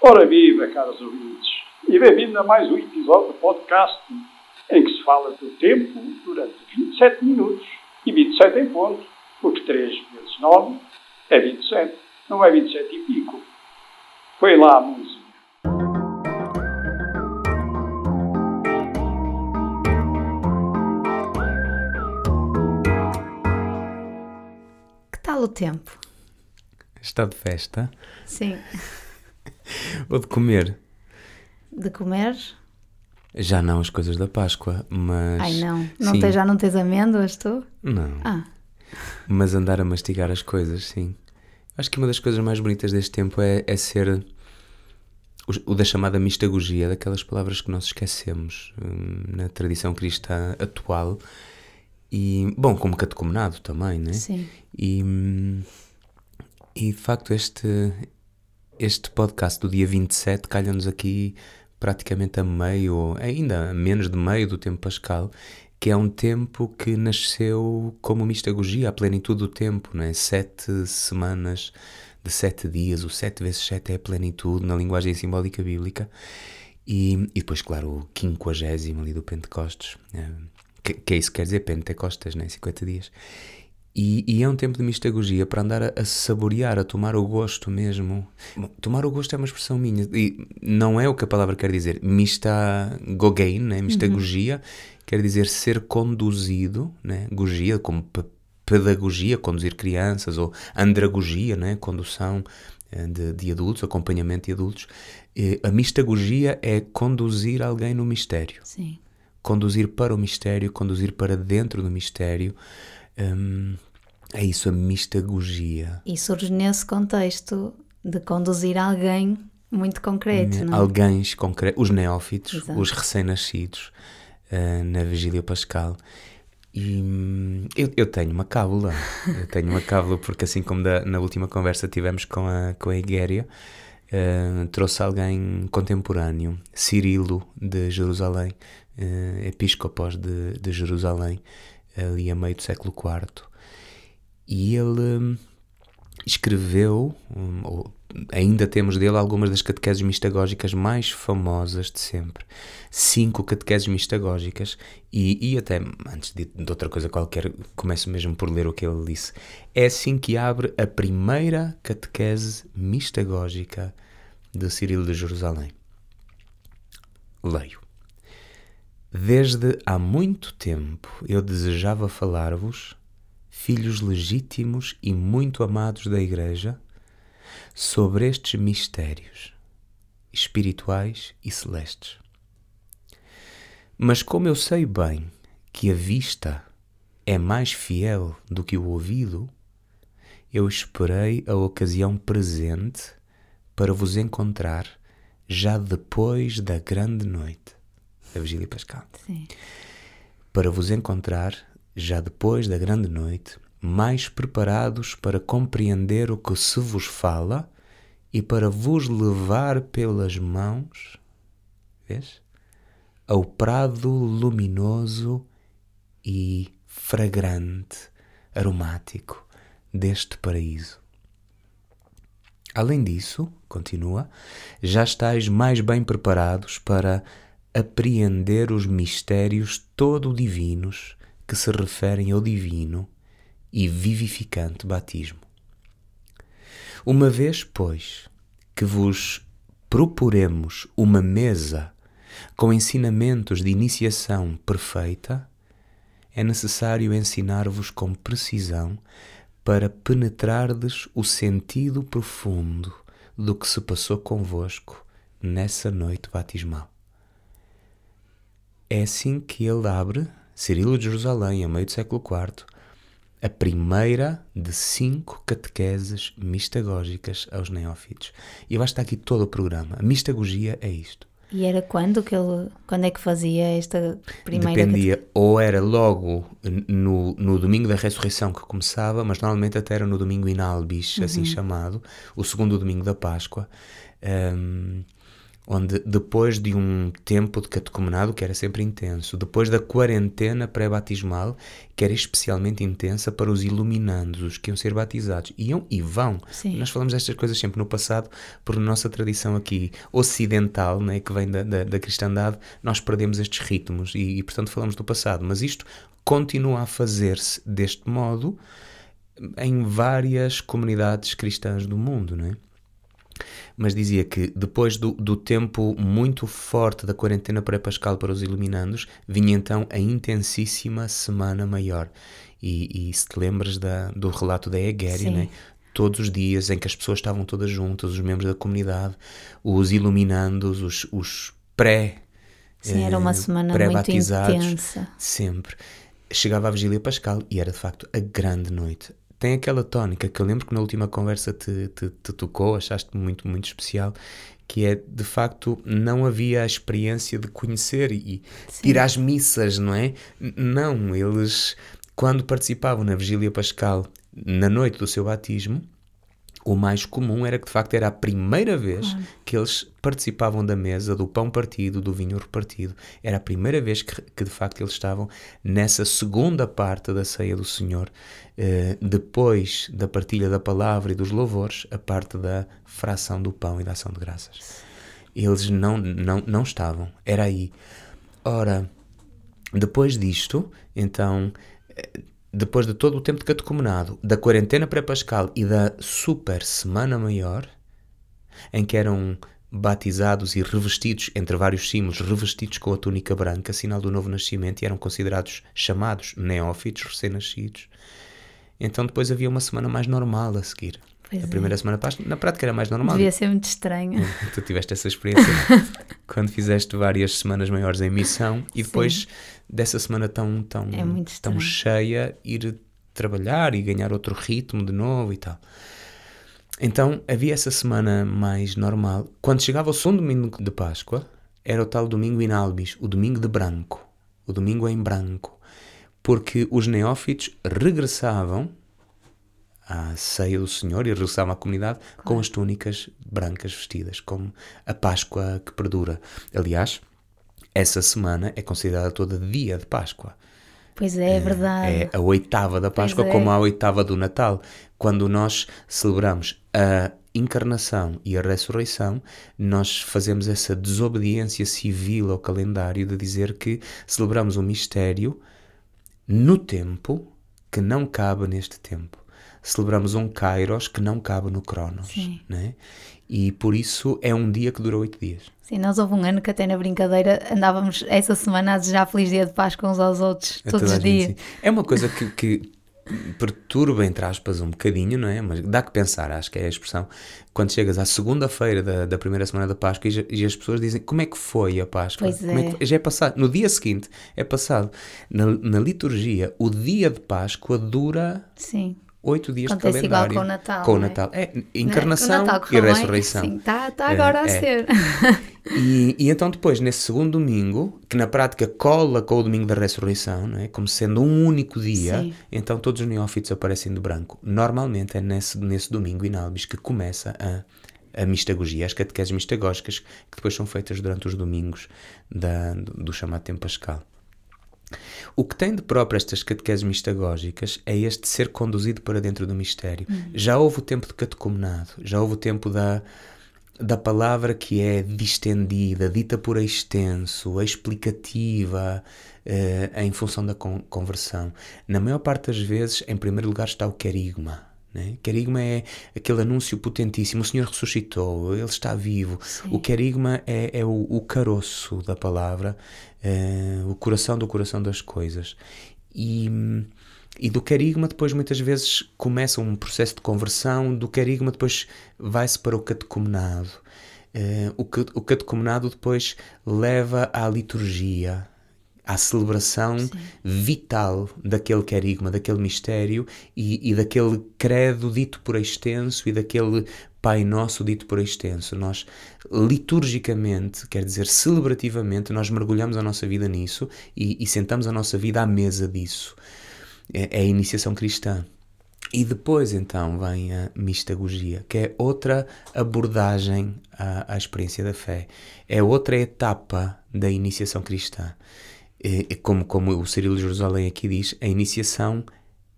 Ora viva, caros ouvintes, e bem-vindo a mais um episódio do podcast em que se fala do tempo durante 27 minutos e 27 em ponto, porque 3 vezes 9 é 27, não é 27 e pico. Foi lá a música. Que tal o tempo? Está de festa? Sim. Ou de comer? De comer? Já não as coisas da Páscoa, mas. Ai não. não sim. tens, já não tens amêndoas, tu? Não. Ah, Mas andar a mastigar as coisas, sim. Acho que uma das coisas mais bonitas deste tempo é, é ser o, o da chamada mistagogia, daquelas palavras que nós esquecemos hum, na tradição cristã atual. E, bom, como catecumenado também, né? sim. E, hum, e de facto, este, este podcast do dia 27 calha-nos aqui praticamente a meio, ainda menos de meio do tempo pascal, que é um tempo que nasceu como mistagogia, a plenitude do tempo, não é? Sete semanas de sete dias, o sete vezes sete é a plenitude na linguagem simbólica bíblica. E, e depois, claro, o quinquagésimo ali do Pentecostes, eh, que, que é isso que quer dizer, Pentecostes, né? 50 dias. E, e é um tempo de mistagogia para andar a, a saborear, a tomar o gosto mesmo. Tomar o gosto é uma expressão minha e não é o que a palavra quer dizer. Mistagogein, né? mistagogia, quer dizer ser conduzido, né? gogia, como pe- pedagogia, conduzir crianças, ou andragogia, né? condução eh, de, de adultos, acompanhamento de adultos. Eh, A mistagogia é conduzir alguém no mistério Sim. conduzir para o mistério, conduzir para dentro do mistério. Hum, é isso, a mistagogia. E surge nesse contexto de conduzir alguém muito concreto, não é? Alguém concretos, os neófitos, Exato. os recém-nascidos, eh, na Vigília Pascal. E hum, eu, eu tenho uma cábula, eu tenho uma cábula porque assim como da- na última conversa tivemos com a, com a Igéria, eh, trouxe alguém contemporâneo, Cirilo de Jerusalém, eh, episcopos de, de Jerusalém, ali a meio do século IV. E ele hum, escreveu, hum, ou ainda temos dele algumas das catequeses mistagógicas mais famosas de sempre. Cinco catequeses mistagógicas e, e até, antes de, de outra coisa qualquer, começo mesmo por ler o que ele disse. É assim que abre a primeira catequese mistagógica de Cirilo de Jerusalém. Leio. Desde há muito tempo eu desejava falar-vos, filhos legítimos e muito amados da Igreja, sobre estes mistérios espirituais e celestes. Mas como eu sei bem que a vista é mais fiel do que o ouvido, eu esperei a ocasião presente para vos encontrar já depois da grande noite da Vigília Pascal Sim. para vos encontrar, já depois da grande noite, mais preparados para compreender o que se vos fala e para vos levar pelas mãos, vês? Ao prado luminoso e fragrante, aromático deste paraíso. Além disso, continua, já estáis mais bem preparados para apreender os mistérios todo divinos que se referem ao divino e vivificante batismo. Uma vez, pois, que vos proporemos uma mesa com ensinamentos de iniciação perfeita, é necessário ensinar-vos com precisão para penetrardes o sentido profundo do que se passou convosco nessa noite batismal. É assim que ele abre, Cirilo de Jerusalém, a meio do século IV, a primeira de cinco catequeses mistagógicas aos neófitos. E vai estar aqui todo o programa. A mistagogia é isto. E era quando que ele, quando é que fazia esta primeira Dependia, ou era logo no, no domingo da ressurreição que começava, mas normalmente até era no domingo inalbis, assim chamado, o segundo domingo da Páscoa. Ahm, onde depois de um tempo de catecumenado que era sempre intenso, depois da quarentena pré-batismal, que era especialmente intensa para os iluminandos, os que iam ser batizados, iam e vão. Sim. Nós falamos destas coisas sempre no passado, por nossa tradição aqui ocidental, né, que vem da, da, da cristandade, nós perdemos estes ritmos e, e, portanto, falamos do passado. Mas isto continua a fazer-se deste modo em várias comunidades cristãs do mundo, não é? Mas dizia que depois do, do tempo muito forte da quarentena pré-pascal para os iluminandos, vinha então a intensíssima Semana Maior. E, e se te lembras da, do relato da Egéria, né? todos os dias em que as pessoas estavam todas juntas, os membros da comunidade, os iluminandos, os, os pré Sim, era uma semana muito intensa. Sempre. Chegava a Vigília Pascal e era de facto a grande noite tem aquela tónica que eu lembro que na última conversa te, te, te tocou, achaste muito, muito especial, que é de facto não havia a experiência de conhecer e Sim. ir às missas, não é? Não, eles quando participavam na Vigília Pascal na noite do seu batismo, o mais comum era que de facto era a primeira vez claro. que eles participavam da mesa, do pão partido, do vinho repartido. Era a primeira vez que, que de facto eles estavam nessa segunda parte da ceia do Senhor, eh, depois da partilha da palavra e dos louvores, a parte da fração do pão e da ação de graças. Eles não, não, não estavam, era aí. Ora, depois disto, então eh, depois de todo o tempo de catecumenado, da quarentena pré-pascal e da super semana maior, em que eram batizados e revestidos, entre vários símbolos, revestidos com a túnica branca, sinal do novo nascimento, e eram considerados chamados neófitos, recém-nascidos. Então depois havia uma semana mais normal a seguir. Pois a é. primeira semana Páscoa, na prática era mais normal. Devia ser muito estranho. Tu tiveste essa experiência quando fizeste várias semanas maiores em missão e depois Sim. dessa semana tão, tão, é tão cheia, ir trabalhar e ganhar outro ritmo de novo e tal. Então havia essa semana mais normal. Quando chegava o segundo domingo de Páscoa, era o tal domingo in albis, o domingo de branco, o domingo em branco, porque os neófitos regressavam à ceia do Senhor e regressavam à comunidade claro. com as túnicas brancas vestidas, como a Páscoa que perdura. Aliás, essa semana é considerada toda dia de Páscoa. Pois é, é verdade. É a oitava da Páscoa, é. como a oitava do Natal. Quando nós celebramos a encarnação e a ressurreição, nós fazemos essa desobediência civil ao calendário de dizer que celebramos um mistério no tempo que não cabe neste tempo celebramos um Kairos que não cabe no Cronos. Né? E por isso é um dia que dura oito dias. Sim, nós houve um ano que até na brincadeira andávamos essa semana a desejar feliz dia de Páscoa uns aos outros, a todos os dias. É uma coisa que, que perturba, entre aspas, um bocadinho, não é? Mas dá que pensar, acho que é a expressão. Quando chegas à segunda-feira da, da primeira semana da Páscoa e, e, as pessoas dizem como é que foi a Páscoa? Pois é. é. é já é passado. No dia seguinte é passado. Na, na liturgia, o dia de Páscoa dura. Sim oito dias Acontece de calendário. igual com o Natal. Com o é? Natal. É, encarnação Natal, e ressurreição. Sim, está tá agora é, a ser. E, e, então depois, nesse segundo domingo, que na prática cola com o domingo da ressurreição, não é? como sendo um único dia, Sim. então todos os neófitos aparecem de branco. Normalmente é nesse, nesse domingo in albis que começa a, a mistagogia, as catequeses mistagógicas, que depois são feitas durante os domingos da, do, do chamado tempo pascal. O que tem de próprio estas catequeses mistagógicas é este ser conduzido para dentro do mistério. Uhum. Já houve o tempo de catecumenado, já houve o tempo da, da palavra que é distendida, dita por extenso, explicativa, eh, em função da con conversão. Na maior parte das vezes, em primeiro lugar, está o querigma. Né? Querigma é aquele anúncio potentíssimo: o Senhor ressuscitou, Ele está vivo. Sim. O querigma é, é o, o, caroço da palavra, é, o coração do coração das coisas. E, e do querigma, depois, muitas vezes, começa um processo de conversão. Do querigma, depois, vai-se para o catecumenado. É, o, o catecumenado, depois, leva à liturgia à celebração Sim. vital daquele querigma, daquele mistério e, e, daquele credo dito por extenso e daquele Pai Nosso dito por extenso. Nós, liturgicamente, quer dizer, celebrativamente, nós mergulhamos a nossa vida nisso e, e sentamos a nossa vida à mesa disso. É, é a iniciação cristã. E depois então vem a mistagogia, que é outra abordagem à, à experiência da fé. É outra etapa da iniciação cristã. É, como, como o Cirilo Jerusalém aqui diz, a iniciação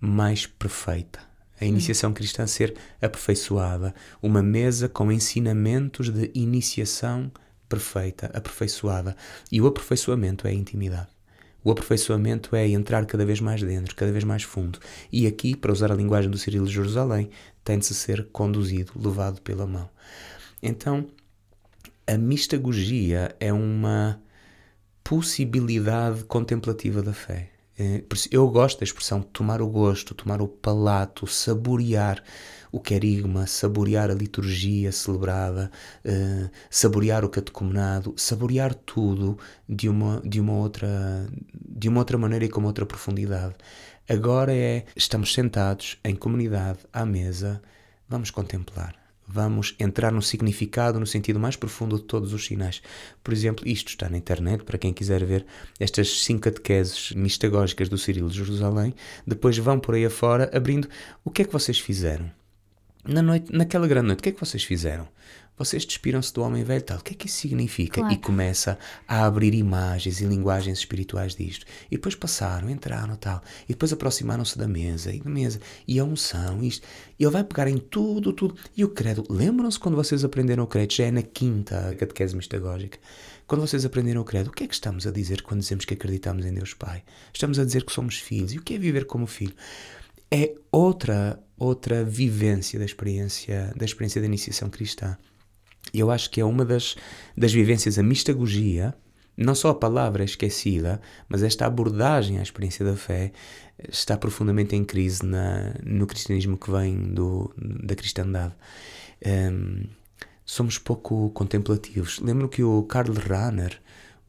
mais perfeita. A iniciação cristã ser aperfeiçoada. Uma mesa com ensinamentos de iniciação perfeita, aperfeiçoada. E o aperfeiçoamento é a intimidade. O aperfeiçoamento é entrar cada vez mais dentro, cada vez mais fundo. E aqui, para usar a linguagem do Cirilo de Jerusalém, tem de ser conduzido, levado pela mão. Então, a mistagogia é uma possibilidade contemplativa da fé. É, eu gosto da expressão tomar o gosto, tomar o palato, saborear o querigma, saborear a liturgia celebrada, uh, saborear o catecumenado, saborear tudo de uma, de uma outra de uma outra maneira e com outra profundidade. Agora é estamos sentados em comunidade à mesa, vamos contemplar vamos entrar no significado, no sentido mais profundo de todos os sinais. Por exemplo, isto está na internet, para quem quiser ver estas cinco catequeses mistagógicas do Cirilo de Jerusalém. Depois vão por aí afora abrindo o que é que vocês fizeram. Na noite, naquela grande noite, o que é que vocês fizeram? Vocês despiram-se do homem velho, tal. O que é que isso significa? Claro. E começa a abrir imagens e linguagens espirituais disto. E depois passaram, entraram, tal. E depois aproximaram-se da mesa, e da mesa, e a unção, isto. E ele vai pegar em tudo, tudo. E o credo, lembram-se quando vocês aprenderam o credo? Já é na quinta catequese mistagógica. Quando vocês aprenderam o credo, o que é que estamos a dizer quando dizemos que acreditamos em Deus Pai? Estamos a dizer que somos filhos. E o que é viver como filho? É outra outra vivência da experiência da experiência da iniciação cristã. E eu acho que é uma das, das vivências, a mistagogia, não só a palavra esquecida, mas esta abordagem à experiência da fé está profundamente em crise na, no cristianismo que vem do, da cristandade. Um, somos pouco contemplativos. Lembro que o Karl Rahner,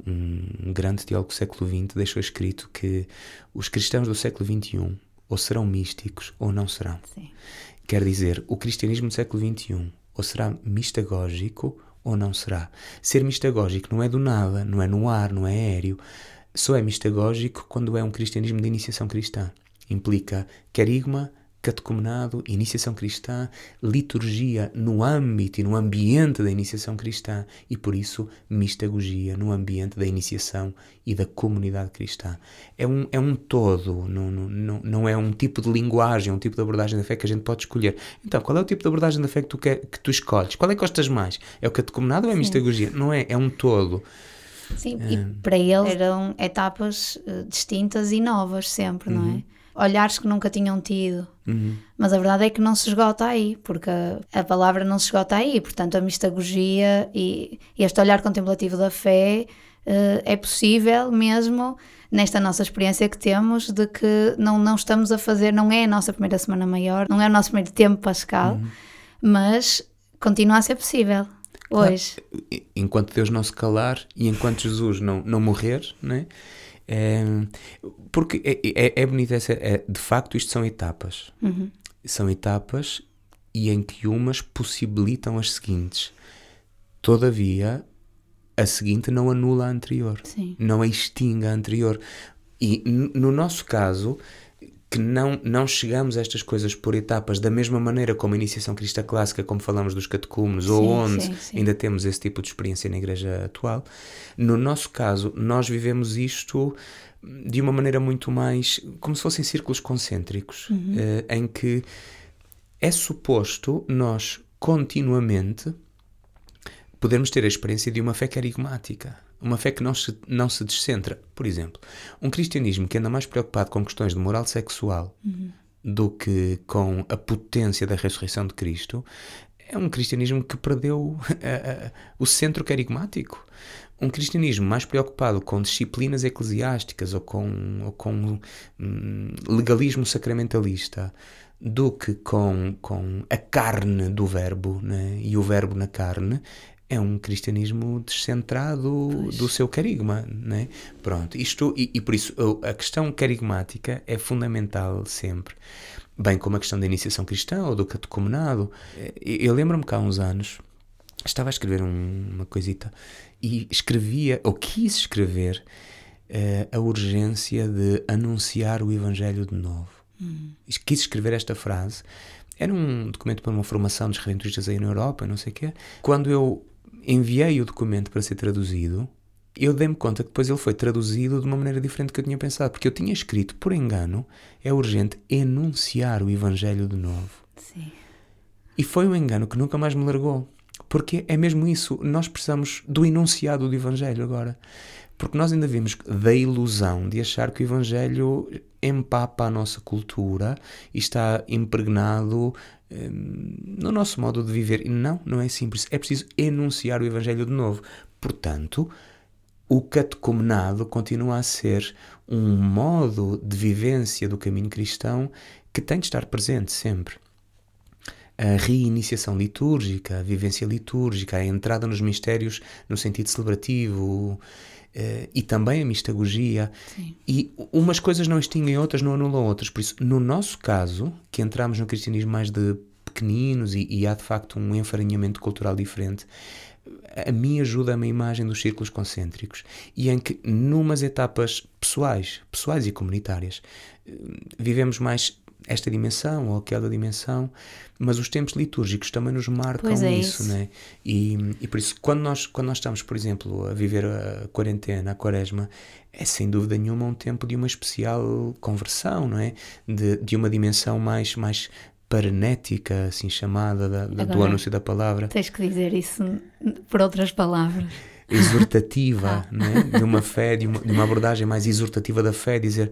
um grande teólogo do século XX, deixou escrito que os cristãos do século XXI ou serão místicos ou não serão. Sim. Quer dizer, o cristianismo do século XXI ou será mistagógico ou não será. Ser mistagógico não é do nada, não é no ar, não é aéreo. Só é mistagógico quando é um cristianismo de iniciação cristã. Implica querigma, catecumenado, iniciação cristã, liturgia no âmbito e no ambiente da iniciação cristã e, por isso, mistagogia no ambiente da iniciação e da comunidade cristã. É um, é um todo, não, não, não é um tipo de linguagem, um tipo de abordagem da fé que a gente pode escolher. Então, qual é o tipo de abordagem da fé que tu, quer, que tu escolhes? Qual é que gostas mais? É o catecumenado ou é a mistagogia? Não é, é um todo. Sim, é. e para ele eram etapas uh, distintas e novas sempre, uhum. não é? Olhares que nunca tinham tido. Uhum. Mas a verdade é que não se esgota aí, porque a, palavra não se esgota aí. Portanto, a mistagogia e, e este olhar contemplativo da fé uh, é possível mesmo nesta nossa experiência que temos de que não, não estamos a fazer, não é a nossa primeira semana maior, não é o nosso primeiro tempo pascal, uhum. mas continua a ser possível. Hoje. Claro. Enquanto Deus não se calar e enquanto Jesus não, não morrer, né? É, porque é, é, é bonito essa. É, de facto, isto são etapas. Uhum. São etapas e em que umas possibilitam as seguintes. Todavia, a seguinte não anula a anterior. Sim. Não extingue a anterior. E no nosso caso, que não, não chegamos a estas coisas por etapas da mesma maneira como a iniciação cristã clássica, como falamos dos catecúmenos, ou onde sim, sim. ainda temos esse tipo de experiência na igreja atual. No nosso caso, nós vivemos isto de uma maneira muito mais como se fossem círculos concêntricos, uhum. uh, em que é suposto nós continuamente podermos ter a experiência de uma fé carigmática uma fé que não se, não se descentra. Por exemplo, um cristianismo que anda mais preocupado com questões de moral sexual uhum. do que com a potência da ressurreição de Cristo é um cristianismo que perdeu a, o centro carigmático. Um cristianismo mais preocupado com disciplinas eclesiásticas ou com, ou com hum, legalismo sacramentalista do que com, com a carne do verbo né? e o verbo na carne é um cristianismo descentrado pois. do seu carigma, né? Pronto, isto e, e, por isso a questão carigmática é fundamental sempre, bem como a questão da iniciação cristã ou do catecumenado. Eu lembro-me que há uns anos estava a escrever um, uma coisita e escrevia ou quis escrever uh, a urgência de anunciar o Evangelho de novo. Hum. Quis escrever esta frase. Era um documento para uma formação dos redentoristas aí na Europa, não sei o quê. Quando eu enviei o documento para ser traduzido, eu dei-me conta que depois ele foi traduzido de uma maneira diferente do que eu tinha pensado, porque eu tinha escrito, por engano, é urgente enunciar o Evangelho de novo. Sim. E foi um engano que nunca mais me largou. Porque é mesmo isso, nós precisamos do enunciado do Evangelho agora. Porque nós ainda vimos da ilusão de achar que o Evangelho empapa a nossa cultura e está impregnado no nosso modo de viver. E não, não é simples. É preciso enunciar o Evangelho de novo. Portanto, o catecumenado continua a ser um modo de vivência do caminho cristão que tem de estar presente sempre. A reiniciação litúrgica, a vivência litúrgica, a entrada nos mistérios no sentido celebrativo, Uh, e também a mistagogia. Sim. E umas coisas não extinguem outras, não anulam outras. Por isso, no nosso caso, que entramos no cristianismo mais de pequeninos e, e há de facto um enfarinhamento cultural diferente, a mim ajuda-me a imagem dos círculos concêntricos e em que, numas etapas pessoais, pessoais e comunitárias, eh, vivemos mais esta dimensão ou aquela dimensão, mas os tempos litúrgicos também nos marcam é isso, isso, né? E, e por isso, quando nós, quando nós estamos, por exemplo, a viver a quarentena, a quaresma, é sem dúvida nenhuma um tempo de uma especial conversão, não é? De, de uma dimensão mais, mais paranética, assim chamada, da, da, do anúncio da palavra. Tens que dizer isso por outras palavras. Exortativa, ah. né? de uma fé, de uma, de uma abordagem mais exortativa da fé, dizer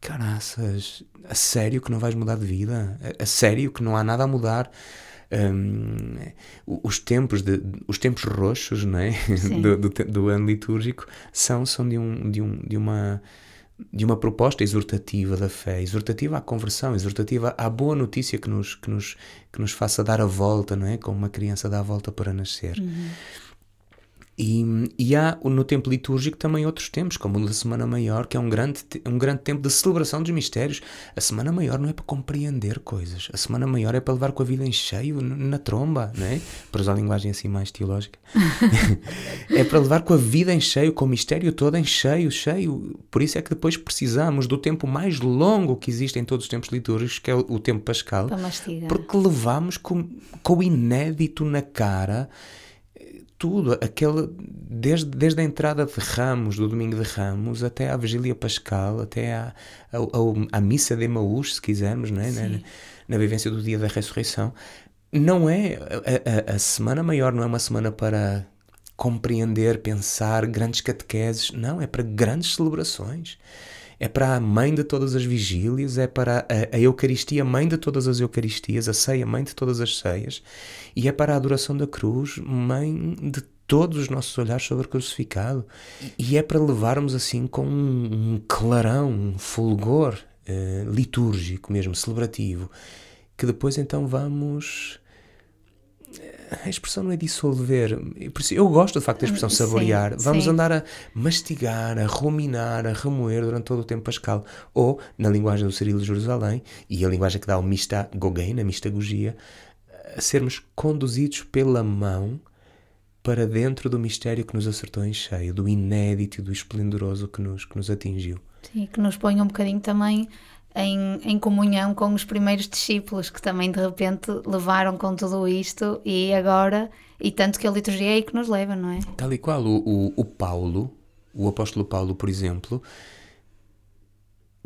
caraças, a sério que não vais mudar de vida? A, a sério que não há nada a mudar? Um, os tempos de, os tempos roxos não é? do, do, do, ano litúrgico são, são de, um, de, um, de uma de uma proposta exortativa da fé, exortativa à conversão, exortativa à boa notícia que nos, que nos, que nos faça dar a volta, não é? Como uma criança dá a volta para nascer. Uhum. E, e, há no tempo litúrgico também outros tempos, como o da Semana Maior, que é um grande, um grande tempo de celebração dos mistérios. A Semana Maior não é para compreender coisas, a Semana Maior é para levar com a vida em cheio, na tromba, não é? Para usar a linguagem assim mais teológica. é para levar com a vida em cheio, com o mistério todo em cheio, cheio. Por isso é que depois precisamos do tempo mais longo que existe em todos os tempos litúrgicos, que é o, o tempo pascal, porque levamos com, com o inédito na cara tudo, aquele, desde, desde a entrada de Ramos, do domingo de Ramos, até à Vigília Pascal, até à, à, à missa de Emaús, se quisermos, não é? na, na vivência do dia da ressurreição. Não é, a, a, a Semana Maior não é uma semana para compreender, pensar, grandes catequeses, não, é para grandes celebrações é para a mãe de todas as vigílias, é para a, a, Eucaristia, mãe de todas as Eucaristias, a ceia, mãe de todas as ceias, e é para a adoração da cruz, mãe de todos os nossos olhares sobre o crucificado. E é para levarmos assim com um, clarão, um fulgor uh, litúrgico mesmo, celebrativo, que depois então vamos a expressão não é dissolver. Eu gosto de facto da expressão saborear. Sim, Vamos sim. andar a mastigar, a ruminar, a remoer durante todo o tempo pascal. Ou, na linguagem do Cirilo de Jerusalém, e a linguagem que dá o mistagogein, a mistagogia, a sermos conduzidos pela mão para dentro do mistério que nos acertou em cheio, do inédito e do esplendoroso que nos, que nos atingiu. Sim, que nos põe um bocadinho também em, em comunhão com os primeiros discípulos que também de repente levaram com tudo isto e agora, e tanto que a liturgia é aí que nos leva, não é? Tal e qual, o, o, o Paulo, o apóstolo Paulo, por exemplo,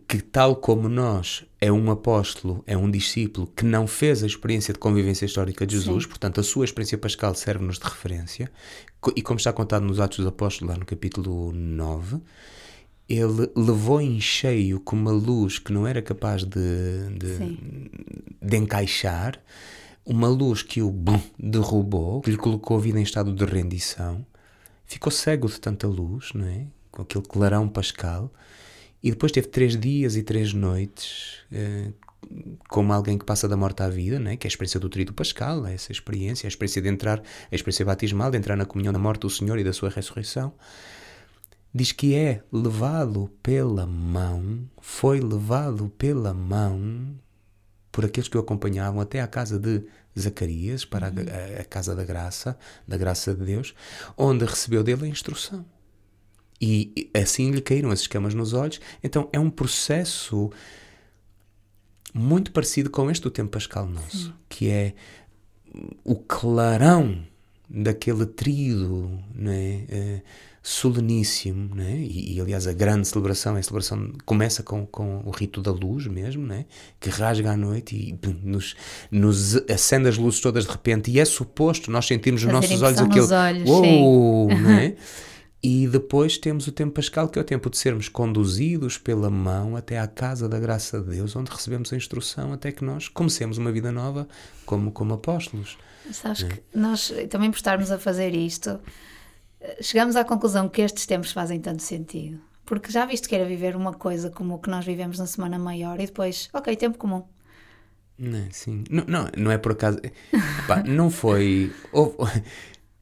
que tal como nós é um apóstolo, é um discípulo que não fez a experiência de convivência histórica de Jesus, Sim. portanto a sua experiência pascal serve-nos de referência, e como está contado nos Atos dos Apóstolos, lá no capítulo 9, ele levou em cheio com uma luz que não era capaz de, de, de encaixar, uma luz que o bum, derrubou, que lhe colocou a vida em estado de rendição, ficou cego de tanta luz, não é? com aquele clarão pascal, e depois teve três dias e três noites eh, como alguém que passa da morte à vida, né? que é a experiência do trido pascal, é essa experiência, a experiência de entrar, a experiência batismal, de entrar na comunhão da morte do Senhor e da sua ressurreição diz que é levado pela mão, foi levado pela mão por aqueles que o acompanhavam até à casa de Zacarias, para uhum. a, a, casa da graça, da graça de Deus, onde recebeu dele a instrução. E assim lhe caíram as escamas nos olhos. Então é um processo muito parecido com este do tempo pascal nosso, Sim. que é o clarão daquele tríodo né, soleníssimo, né? E, e, aliás a grande celebração, a celebração começa com, com o rito da luz mesmo, né? que rasga à noite e pum, nos, nos acende as luzes todas de repente e é suposto nós sentirmos nos nossos olhos aquele olhos, uou, né? E depois temos o tempo pascal, que é o tempo de sermos conduzidos pela mão até à casa da graça de Deus, onde recebemos a instrução até que nós comecemos uma vida nova como, como apóstolos. Sabes é. que nós, também por estarmos a fazer isto, chegamos à conclusão que estes tempos fazem tanto sentido. Porque já viste que era viver uma coisa como o que nós vivemos na Semana Maior e depois, ok, tempo comum. Não, sim. Não, não, não é por acaso. Epá, não foi. Houve,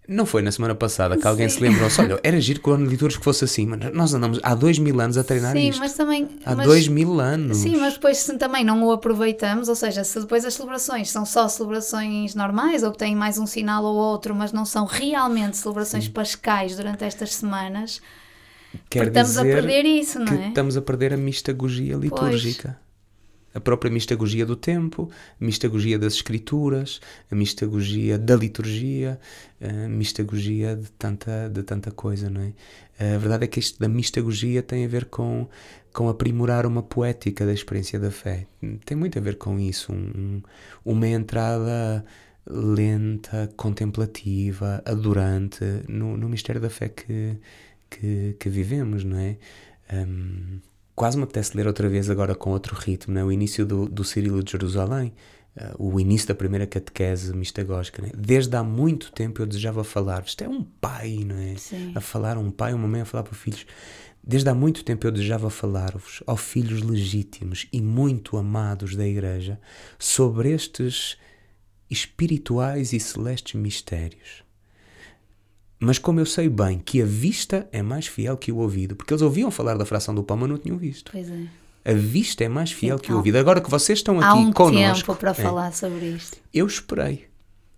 não foi na semana passada que alguém Sim. se lembrou-se, olha, era giro que o ano litúrgico fosse assim, mas nós andamos há dois mil anos a treinar Sim, isto. mas também... Há mas, dois mil anos. Sim, mas depois se também não o aproveitamos, ou seja, se depois as celebrações são só celebrações normais ou têm mais um sinal ou outro, mas não são realmente celebrações Sim. pascais durante estas semanas, Quer estamos a perder isso, não é? Estamos a perder a mistagogia litúrgica. Pois a própria mistagogia do tempo, a mistagogia das escrituras, a mistagogia da liturgia, a mistagogia de tanta, de tanta coisa, não é? A verdade é que isto da mistagogia tem a ver com, com aprimorar uma poética da experiência da fé. Tem muito a ver com isso, um, uma entrada lenta, contemplativa, adorante no, no mistério da fé que, que, que vivemos, não é? Um, quase me apetece ler outra vez agora com outro ritmo, né? o início do, do Cirilo de Jerusalém, uh, o início da primeira catequese mistagógica. Né? Desde há muito tempo eu desejava falar-vos. Isto é um pai, não é? Sim. A falar, um pai, uma mãe a falar para filhos. Desde há muito tempo eu desejava falar-vos, ó filhos legítimos e muito amados da Igreja, sobre estes espirituais e celestes mistérios mas como eu sei bem que a vista é mais fiel que o ouvido, porque eles ouviam falar da fração do pão, mas não tinham visto. Pois é. A vista é mais fiel que o ouvido. Agora que vocês estão aqui Há um connosco. tempo para é, falar sobre isto. Eu esperei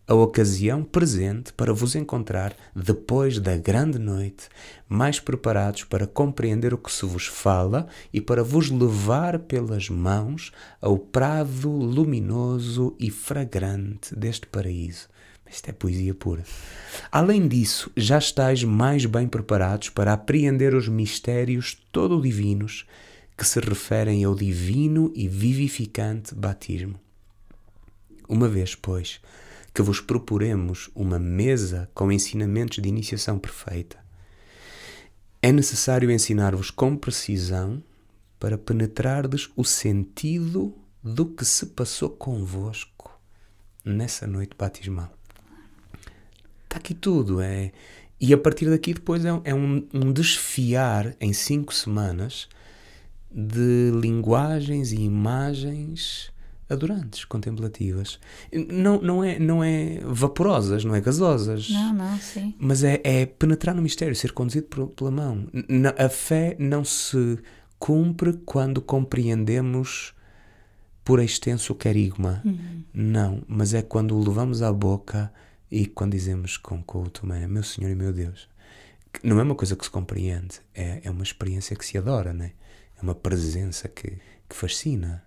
a ocasião presente para vos encontrar depois da grande noite, mais preparados para compreender o que se vos fala e para vos levar pelas mãos ao prado luminoso e fragrante deste paraíso isto é poesia pura. Além disso, já estáis mais bem preparados para apreender os mistérios todo divinos que se referem ao divino e vivificante batismo. Uma vez, pois, que vos proporemos uma mesa com ensinamentos de iniciação perfeita, é necessário ensinar-vos com precisão para penetrardes o sentido do que se passou convosco nessa noite batismal está aqui tudo. É, e a partir daqui depois é, é um, um, desfiar em cinco semanas de linguagens e imagens adorantes, contemplativas. Não, não, é, não é vaporosas, não é gasosas. Não, não, sim. Mas é, é penetrar no mistério, ser conduzido por, pela mão. A fé não se cumpre quando compreendemos por extenso o querigma. Uhum. Não, mas é quando o levamos à boca e quando dizemos com, com o Tomé, meu Senhor e meu Deus, não é uma coisa que se compreende, é, é uma experiência que se adora, né? é uma presença que, que fascina.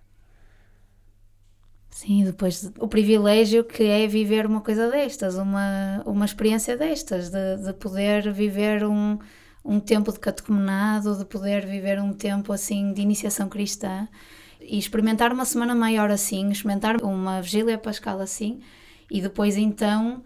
Sim, depois o privilégio que é viver uma coisa destas, uma, uma experiência destas, de, de poder viver um, um tempo de catecumenado, de poder viver um tempo assim de iniciação cristã e experimentar uma semana maior assim, experimentar uma vigília pascal assim, e depois então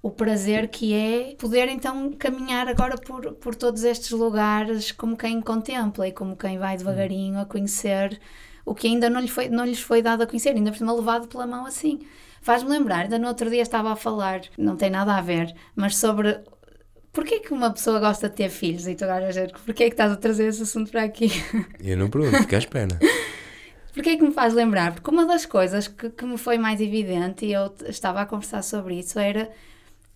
o prazer que é poder então caminhar agora por, por todos estes lugares como quem contempla e como quem vai devagarinho a conhecer o que ainda não, lhe foi, não lhes foi dado a conhecer, ainda por cima levado pela mão assim. Faz-me lembrar, ainda no outro dia estava a falar, não tem nada a ver, mas sobre porquê que uma pessoa gosta de ter filhos? E tu agora a dizer, porquê que estás a trazer esse assunto para aqui? Eu não pergunto, fica à espera. Porquê é que me faz lembrar? Porque uma das coisas que, que me foi mais evidente, e eu estava a conversar sobre isso, era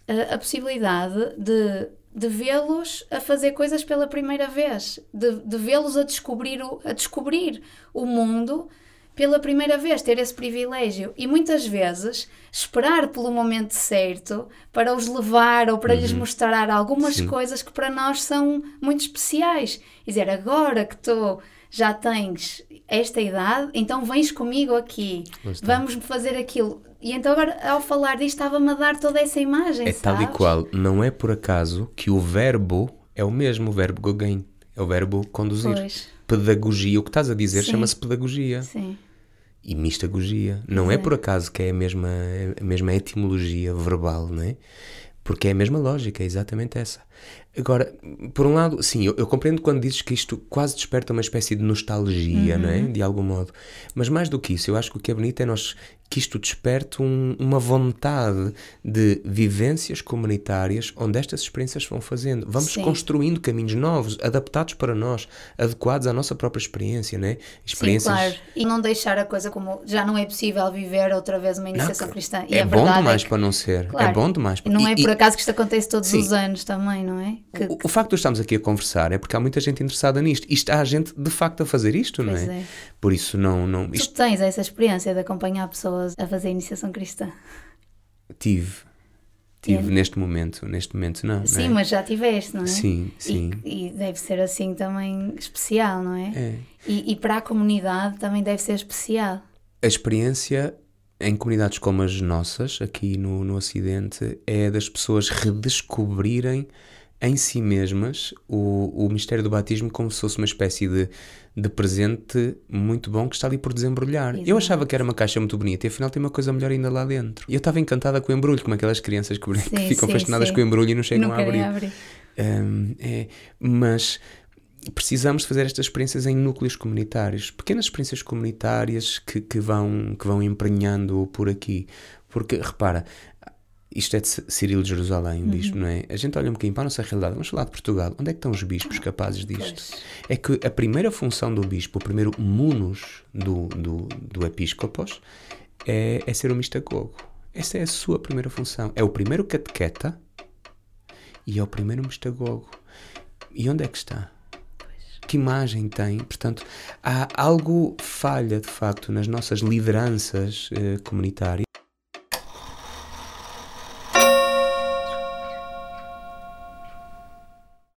a, a possibilidade de, de vê-los a fazer coisas pela primeira vez, de, de vê-los a descobrir, o, a descobrir o mundo pela primeira vez, ter esse privilégio. E muitas vezes esperar pelo momento certo para os levar ou para uhum. lhes mostrar algumas Sim. coisas que para nós são muito especiais. E dizer, agora que estou já tens esta idade, então vens comigo aqui, vamos fazer aquilo. E então agora, ao falar disto, estava-me a dar toda essa imagem, É sabes? tal e qual. Não é por acaso que o verbo é o mesmo, o verbo gogain. É o verbo conduzir. Pois. Pedagogia, o que estás a dizer chama-se pedagogia. Sim. E mistagogia. Não é. é. por acaso que é a mesma, a mesma etimologia verbal, não é? Porque é a mesma lógica, é exatamente essa. Agora, por um lado, sim, eu, eu compreendo quando dizes que isto quase desperta uma espécie de nostalgia, não é? De algum modo. Mas mais do que isso, eu acho que o que é bonito é nós que isto desperte um- uma vontade de vivências comunitárias onde estas experiências vão fazendo. Vamos Sim. construindo caminhos novos, adaptados para nós, adequados à nossa própria experiência, não é? Sim, claro. E não deixar a coisa como já não é possível viver outra vez uma iniciação Não, cristã. E é bom verdade demais é que, para não ser. claro, é bom demais. e Não é por acaso que isto acontece todos Sim. os anos também, não é? Que, O, o facto de estarmos aqui a conversar é porque há muita gente interessada nisto. E está a gente de facto a fazer isto, não Pois é? é. Por isso não, não tu isto tens essa experiência de acompanhar pessoas a fazer iniciação cristã. tive. Tive É. neste momento, neste momento não. Sim, não é? mas já tiveste, não é? Sim, sim. E, e deve ser assim também especial, não é? É. E, e para a comunidade também deve ser especial. A experiência em comunidades como as nossas, aqui no, no Ocidente, é das pessoas redescobrirem em si mesmas o, o mistério do batismo como se fosse uma espécie de, de presente muito bom que está ali por desembrulhar. Eu achava que era uma caixa muito bonita e afinal tem uma coisa melhor ainda lá dentro. E eu estava encantada com o embrulho, como aquelas crianças que, que Sim, ficam sim, fascinadas sim. com o embrulho e não chegam não a abrir. abrir. Hum, é, mas precisamos de fazer estas experiências em núcleos comunitários, pequenas experiências comunitárias que, que vão, que vão emprenhando por aqui. Porque, repara, isto é de Cirilo de Jerusalém, o bispo, não é? A gente olha um bocadinho para a nossa realidade. Vamos falar de Portugal. Onde é que estão os bispos capazes disto? Pois. É que a primeira função do bispo, o primeiro munus do, do, do episcopos, é, é ser um mistagogo. Essa é a sua primeira função. É o primeiro catequeta e é o primeiro mistagogo. E onde é que está? Que imagem tem? Portanto, há algo falha de facto nas nossas lideranças eh, comunitárias.